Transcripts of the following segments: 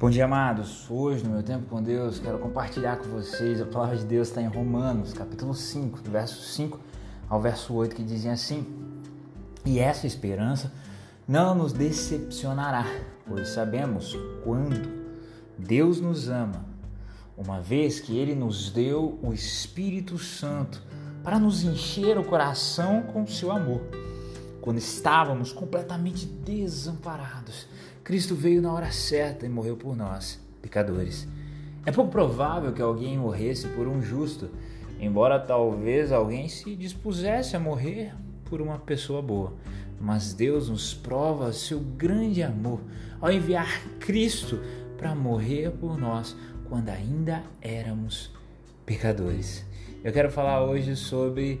Bom dia, amados. Hoje, no meu tempo com Deus, quero compartilhar com vocês a palavra de Deus está em Romanos, capítulo 5, do verso 5 ao verso 8, que dizem assim: E essa esperança não nos decepcionará, pois sabemos quando Deus nos ama, uma vez que Ele nos deu o Espírito Santo para nos encher o coração com seu amor. Quando estávamos completamente desamparados, Cristo veio na hora certa e morreu por nós, pecadores. É pouco provável que alguém morresse por um justo, embora talvez alguém se dispusesse a morrer por uma pessoa boa. Mas Deus nos prova seu grande amor ao enviar Cristo para morrer por nós quando ainda éramos pecadores. Eu quero falar hoje sobre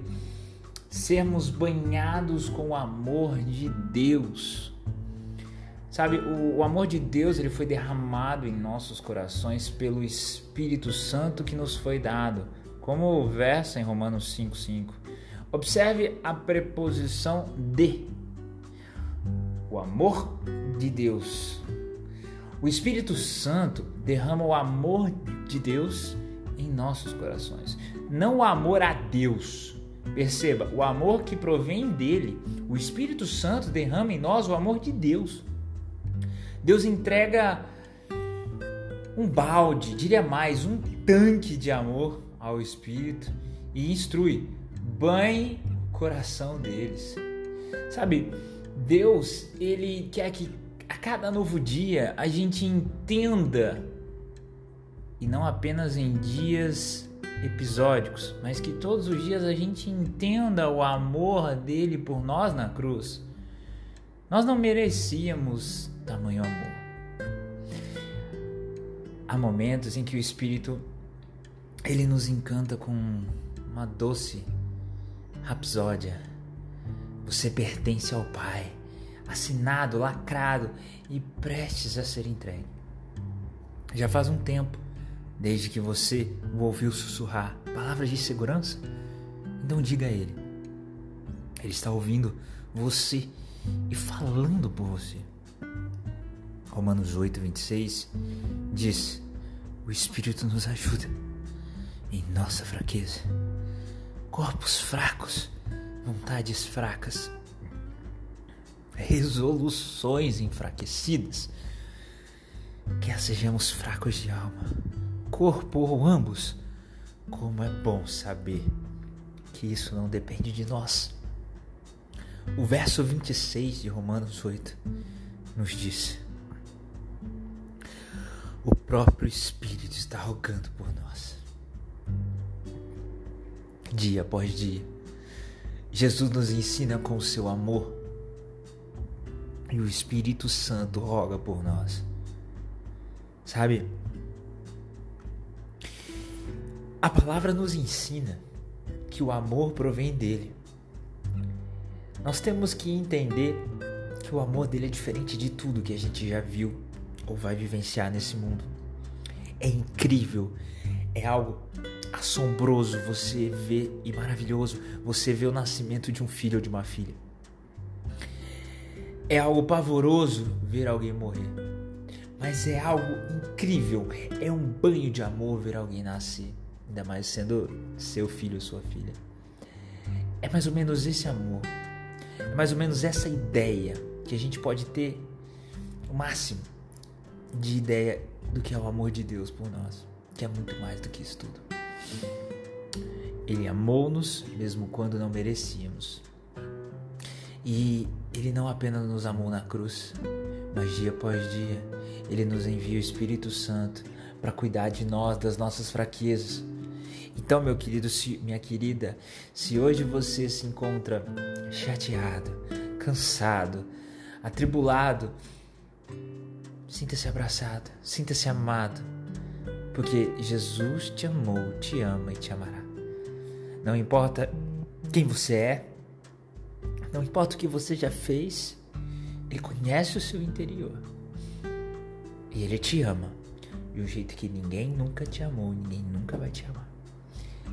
sermos banhados com o amor de Deus. Sabe, o, o, amor de Deus ele foi derramado em nossos corações pelo Espírito Santo que nos foi dado, como versa em Romanos 5,5. Observe a preposição de. O amor de Deus. O Espírito Santo derrama o amor de Deus em nossos corações. Não o amor a Deus, Perceba, o amor que provém dele, o Espírito Santo derrama em nós o amor de Deus. Deus entrega um balde, diria mais, um tanque de amor ao Espírito e instrui, banhe o coração deles. Sabe, Deus, ele quer que a cada novo dia a gente entenda e não apenas em dias episódicos, mas que todos os dias a gente entenda o amor dele por nós na cruz. Nós não merecíamos tamanho amor. Há momentos em que o Espírito ele nos encanta com uma doce rapsódia. Você pertence ao Pai, assinado, lacrado e prestes a ser entregue. Já faz um tempo desde que você o ouviu sussurrar palavras de segurança? Então diga a ele. Ele está ouvindo você e falando por você. Romanos 8, 26 diz: O Espírito nos ajuda em nossa fraqueza. Corpos fracos, vontades fracas, resoluções enfraquecidas. Quer sejamos fracos de alma corpo ou ambos. Como é bom saber que isso não depende de nós. O verso 26 de Romanos 8 nos diz: O próprio Espírito está rogando por nós. Dia após dia, Jesus nos ensina com o seu amor e o Espírito Santo roga por nós. Sabe? A palavra nos ensina que o amor provém dele. Nós temos que entender que o amor dele é diferente de tudo que a gente já viu ou vai vivenciar nesse mundo. É incrível, é algo assombroso você ver e maravilhoso você ver o nascimento de um filho ou de uma filha. É algo pavoroso ver alguém morrer. Mas é algo incrível, é um banho de amor ver alguém nascer ainda mais sendo seu filho ou sua filha. É mais ou menos esse amor, é mais ou menos essa ideia que a gente pode ter o máximo de ideia do que é o amor de Deus por nós, que é muito mais do que isso tudo. Ele amou-nos mesmo quando não merecíamos. E ele não apenas nos amou na cruz, mas dia após dia ele nos envia o Espírito Santo para cuidar de nós, das nossas fraquezas, então, meu querido, se, minha querida, se hoje você se encontra chateado, cansado, atribulado, sinta-se abraçado, sinta-se amado, porque Jesus te amou, te ama e te amará. Não importa quem você é, não importa o que você já fez, Ele conhece o seu interior e Ele te ama de um jeito que ninguém nunca te amou, ninguém nunca vai te amar.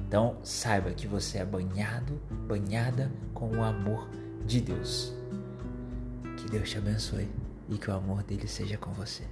Então, saiba que você é banhado, banhada com o amor de Deus. Que Deus te abençoe e que o amor dele seja com você.